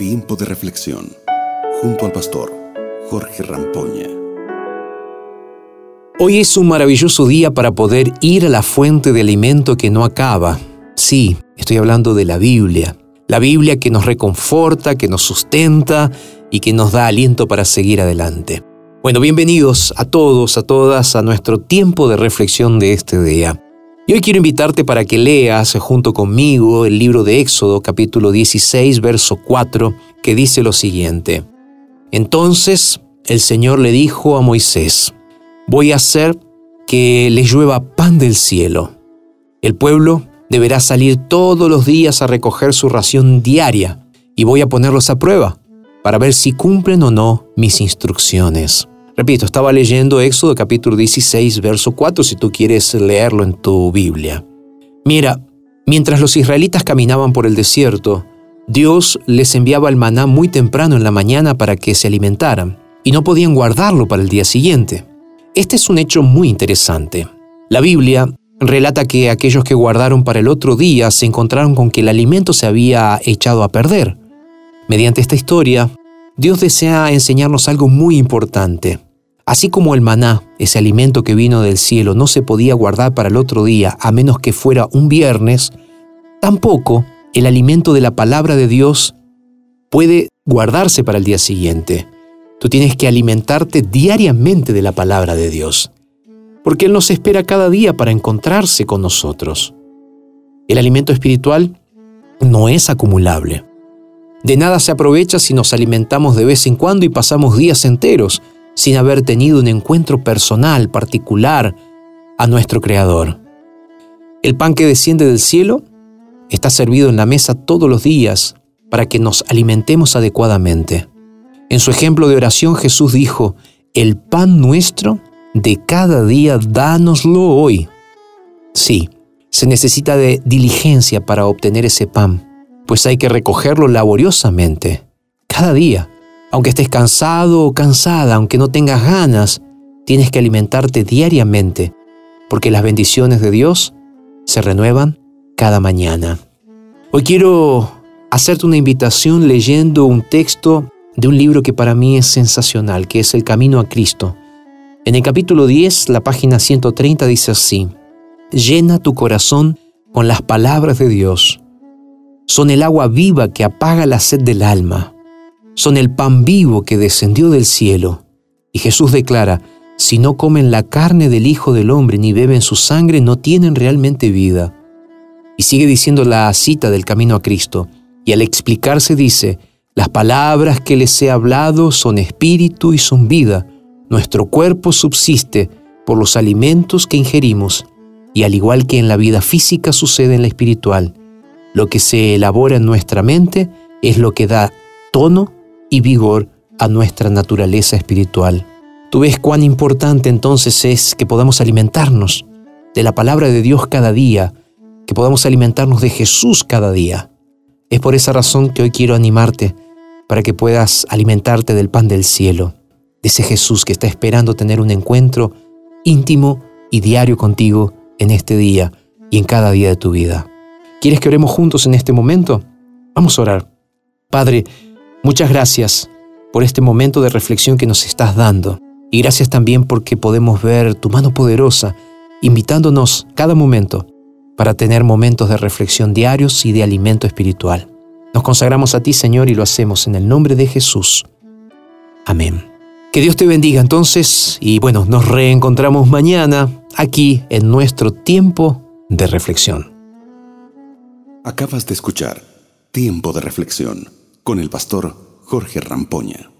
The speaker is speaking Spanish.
Tiempo de reflexión junto al pastor Jorge Rampoña. Hoy es un maravilloso día para poder ir a la fuente de alimento que no acaba. Sí, estoy hablando de la Biblia. La Biblia que nos reconforta, que nos sustenta y que nos da aliento para seguir adelante. Bueno, bienvenidos a todos, a todas, a nuestro tiempo de reflexión de este día. Y hoy quiero invitarte para que leas junto conmigo el libro de Éxodo capítulo 16, verso 4, que dice lo siguiente. Entonces el Señor le dijo a Moisés, voy a hacer que le llueva pan del cielo. El pueblo deberá salir todos los días a recoger su ración diaria y voy a ponerlos a prueba para ver si cumplen o no mis instrucciones. Repito, estaba leyendo Éxodo capítulo 16, verso 4, si tú quieres leerlo en tu Biblia. Mira, mientras los israelitas caminaban por el desierto, Dios les enviaba el maná muy temprano en la mañana para que se alimentaran, y no podían guardarlo para el día siguiente. Este es un hecho muy interesante. La Biblia relata que aquellos que guardaron para el otro día se encontraron con que el alimento se había echado a perder. Mediante esta historia, Dios desea enseñarnos algo muy importante. Así como el maná, ese alimento que vino del cielo, no se podía guardar para el otro día a menos que fuera un viernes, tampoco el alimento de la palabra de Dios puede guardarse para el día siguiente. Tú tienes que alimentarte diariamente de la palabra de Dios, porque Él nos espera cada día para encontrarse con nosotros. El alimento espiritual no es acumulable. De nada se aprovecha si nos alimentamos de vez en cuando y pasamos días enteros sin haber tenido un encuentro personal, particular, a nuestro Creador. El pan que desciende del cielo está servido en la mesa todos los días para que nos alimentemos adecuadamente. En su ejemplo de oración Jesús dijo, el pan nuestro de cada día dánoslo hoy. Sí, se necesita de diligencia para obtener ese pan pues hay que recogerlo laboriosamente, cada día. Aunque estés cansado o cansada, aunque no tengas ganas, tienes que alimentarte diariamente, porque las bendiciones de Dios se renuevan cada mañana. Hoy quiero hacerte una invitación leyendo un texto de un libro que para mí es sensacional, que es El Camino a Cristo. En el capítulo 10, la página 130 dice así, Llena tu corazón con las palabras de Dios son el agua viva que apaga la sed del alma, son el pan vivo que descendió del cielo. Y Jesús declara, si no comen la carne del Hijo del Hombre ni beben su sangre, no tienen realmente vida. Y sigue diciendo la cita del camino a Cristo, y al explicarse dice, las palabras que les he hablado son espíritu y son vida. Nuestro cuerpo subsiste por los alimentos que ingerimos, y al igual que en la vida física sucede en la espiritual, lo que se elabora en nuestra mente es lo que da tono y vigor a nuestra naturaleza espiritual. Tú ves cuán importante entonces es que podamos alimentarnos de la palabra de Dios cada día, que podamos alimentarnos de Jesús cada día. Es por esa razón que hoy quiero animarte para que puedas alimentarte del pan del cielo, de ese Jesús que está esperando tener un encuentro íntimo y diario contigo en este día y en cada día de tu vida. ¿Quieres que oremos juntos en este momento? Vamos a orar. Padre, muchas gracias por este momento de reflexión que nos estás dando. Y gracias también porque podemos ver tu mano poderosa invitándonos cada momento para tener momentos de reflexión diarios y de alimento espiritual. Nos consagramos a ti, Señor, y lo hacemos en el nombre de Jesús. Amén. Que Dios te bendiga entonces y bueno, nos reencontramos mañana aquí en nuestro tiempo de reflexión. Acabas de escuchar Tiempo de Reflexión con el pastor Jorge Rampoña.